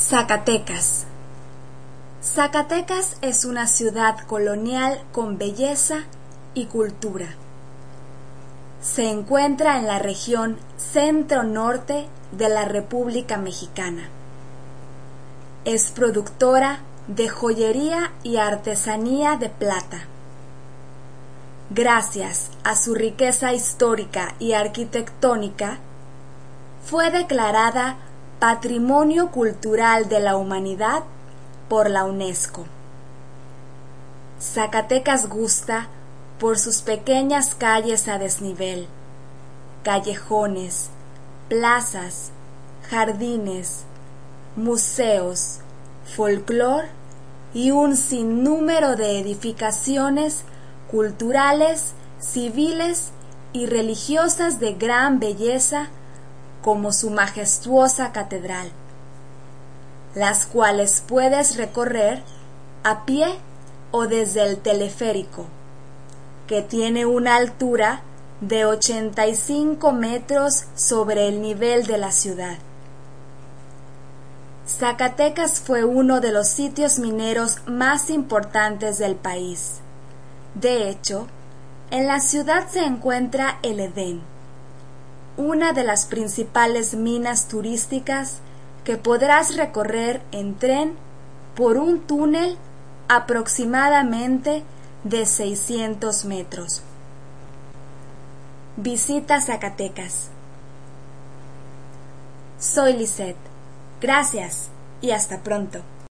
Zacatecas. Zacatecas es una ciudad colonial con belleza y cultura. Se encuentra en la región centro-norte de la República Mexicana. Es productora de joyería y artesanía de plata. Gracias a su riqueza histórica y arquitectónica, fue declarada Patrimonio Cultural de la Humanidad por la UNESCO. Zacatecas gusta por sus pequeñas calles a desnivel, callejones, plazas, jardines, museos, folclor y un sinnúmero de edificaciones culturales, civiles y religiosas de gran belleza como su majestuosa catedral, las cuales puedes recorrer a pie o desde el teleférico, que tiene una altura de 85 metros sobre el nivel de la ciudad. Zacatecas fue uno de los sitios mineros más importantes del país. De hecho, en la ciudad se encuentra el Edén, una de las principales minas turísticas que podrás recorrer en tren por un túnel aproximadamente de 600 metros. Visita Zacatecas. Soy Lisette. Gracias y hasta pronto.